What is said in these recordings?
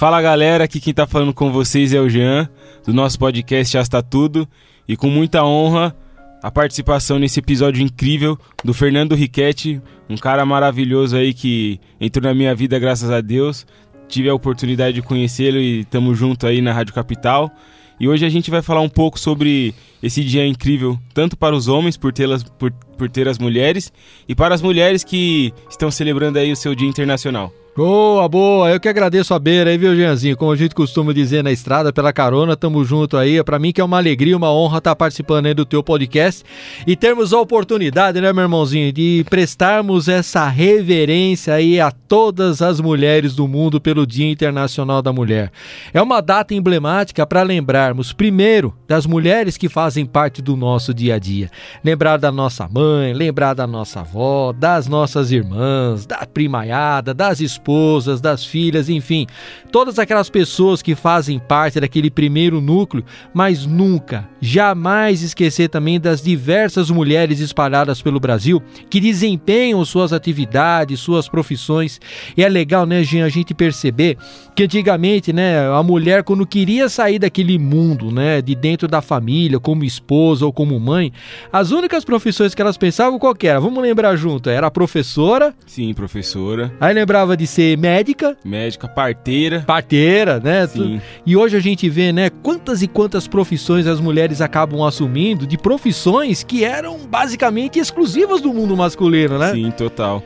Fala galera, aqui quem tá falando com vocês é o Jean, do nosso podcast Está Tudo, e com muita honra a participação nesse episódio incrível do Fernando Riquetti, um cara maravilhoso aí que entrou na minha vida graças a Deus. Tive a oportunidade de conhecê-lo e estamos junto aí na Rádio Capital. E hoje a gente vai falar um pouco sobre esse dia incrível, tanto para os homens por, tê-las, por, por ter as mulheres e para as mulheres que estão celebrando aí o seu Dia Internacional. Boa, boa. Eu que agradeço a beira aí, viu, Jeanzinho? Como a gente costuma dizer na estrada, pela carona, tamo junto aí. Para mim que é uma alegria, uma honra estar tá participando aí do teu podcast e termos a oportunidade, né, meu irmãozinho, de prestarmos essa reverência aí a todas as mulheres do mundo pelo Dia Internacional da Mulher. É uma data emblemática para lembrarmos, primeiro, das mulheres que fazem parte do nosso dia a dia. Lembrar da nossa mãe, lembrar da nossa avó, das nossas irmãs, da primaiada, das esposas esposas, das filhas, enfim, todas aquelas pessoas que fazem parte daquele primeiro núcleo, mas nunca, jamais esquecer também das diversas mulheres espalhadas pelo Brasil que desempenham suas atividades, suas profissões. E é legal, né, Jean, a gente perceber que antigamente, né, a mulher quando queria sair daquele mundo, né, de dentro da família, como esposa ou como mãe, as únicas profissões que elas pensavam qual era? Vamos lembrar junto, era professora. Sim, professora. Aí lembrava de ser médica. Médica, parteira. Parteira, né? Sim. E hoje a gente vê, né, quantas e quantas profissões as mulheres acabam assumindo de profissões que eram basicamente exclusivas do mundo masculino, né? Sim, total.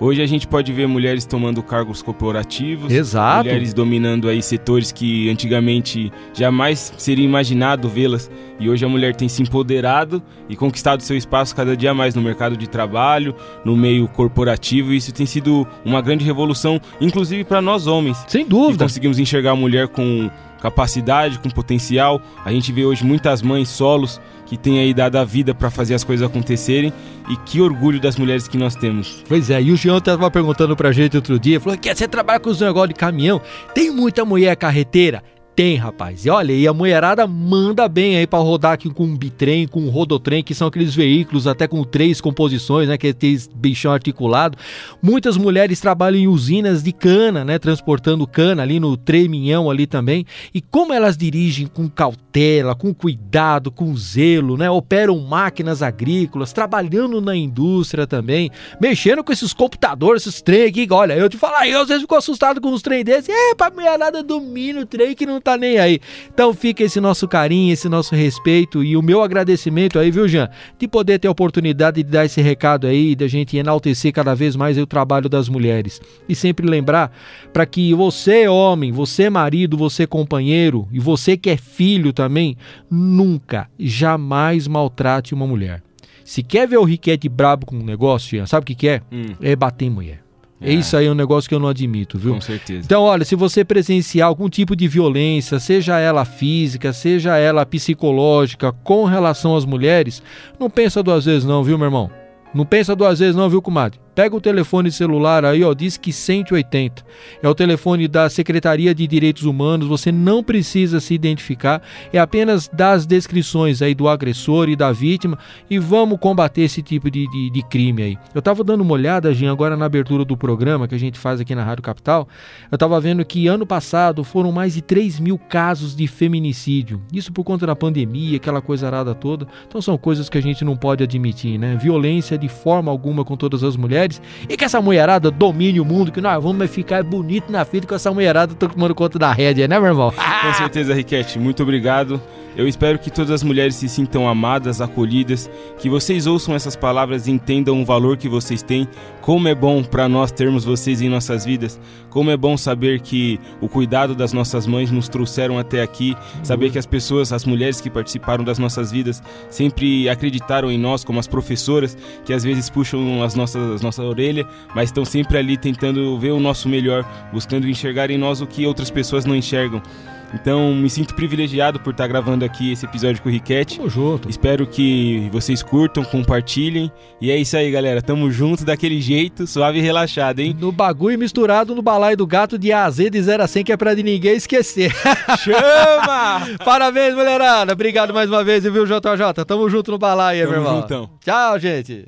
Hoje a gente pode ver mulheres tomando cargos corporativos, Exato. mulheres dominando aí setores que antigamente jamais seria imaginado vê-las. E hoje a mulher tem se empoderado e conquistado seu espaço cada dia mais no mercado de trabalho, no meio corporativo. E isso tem sido uma grande revolução, inclusive para nós homens. Sem dúvida. E conseguimos enxergar a mulher com capacidade, com potencial. A gente vê hoje muitas mães solos que têm aí dado a vida para fazer as coisas acontecerem e que orgulho das mulheres que nós temos. Pois é, e o Jean estava perguntando pra gente outro dia, falou que você trabalha com os negócios de caminhão, tem muita mulher carreteira? Tem, rapaz. E olha, e a mulherada manda bem aí para rodar aqui com um bitrem, com um rodotrem, que são aqueles veículos até com três composições, né, que tem bichão articulado. Muitas mulheres trabalham em usinas de cana, né, transportando cana ali no treminhão ali também. E como elas dirigem com cautela, com cuidado, com zelo, né, operam máquinas agrícolas, trabalhando na indústria também, mexendo com esses computadores, esses trem aqui. Olha, eu te falar, eu às vezes fico assustado com os trem desses. É, pra mulherada domina o trem que não tá nem aí. Então fica esse nosso carinho, esse nosso respeito e o meu agradecimento aí, viu, Jean? De poder ter a oportunidade de dar esse recado aí, da gente enaltecer cada vez mais o trabalho das mulheres. E sempre lembrar para que você, homem, você, marido, você, companheiro e você que é filho também, nunca, jamais maltrate uma mulher. Se quer ver o Riquete brabo com um negócio, Jean, sabe o que, que é? Hum. É bater em mulher. É. Isso aí é um negócio que eu não admito, viu? Com certeza. Então, olha, se você presenciar algum tipo de violência, seja ela física, seja ela psicológica, com relação às mulheres, não pensa duas vezes não, viu, meu irmão? Não pensa duas vezes não, viu, comadre? Pega o telefone celular aí, ó, diz que 180. É o telefone da Secretaria de Direitos Humanos, você não precisa se identificar, é apenas dar as descrições aí do agressor e da vítima e vamos combater esse tipo de, de, de crime aí. Eu tava dando uma olhada, Jean, agora na abertura do programa que a gente faz aqui na Rádio Capital, eu tava vendo que ano passado foram mais de 3 mil casos de feminicídio. Isso por conta da pandemia, aquela coisa arada toda. Então são coisas que a gente não pode admitir, né? Violência de forma alguma com todas as mulheres e que essa mulherada domine o mundo, que nós vamos ficar bonito na fita com essa mulherada tomando conta da rédea, né, meu irmão? Com certeza, Riquete. Muito obrigado. Eu espero que todas as mulheres se sintam amadas, acolhidas, que vocês ouçam essas palavras e entendam o valor que vocês têm. Como é bom para nós termos vocês em nossas vidas. Como é bom saber que o cuidado das nossas mães nos trouxeram até aqui. Saber que as pessoas, as mulheres que participaram das nossas vidas, sempre acreditaram em nós, como as professoras, que às vezes puxam as nossas, as nossa orelha, mas estão sempre ali tentando ver o nosso melhor, buscando enxergar em nós o que outras pessoas não enxergam. Então, me sinto privilegiado por estar gravando aqui esse episódio com o Riquete. Tamo junto. Espero que vocês curtam, compartilhem. E é isso aí, galera. Tamo junto daquele jeito, suave e relaxado, hein? No bagulho misturado no balaio do gato de A a Z de 0 a 100, que é pra de ninguém esquecer. Chama! Parabéns, mulherada. Obrigado mais uma vez, viu, JJ? Tamo junto no balaio, Tamo meu irmão. juntão. Tchau, gente.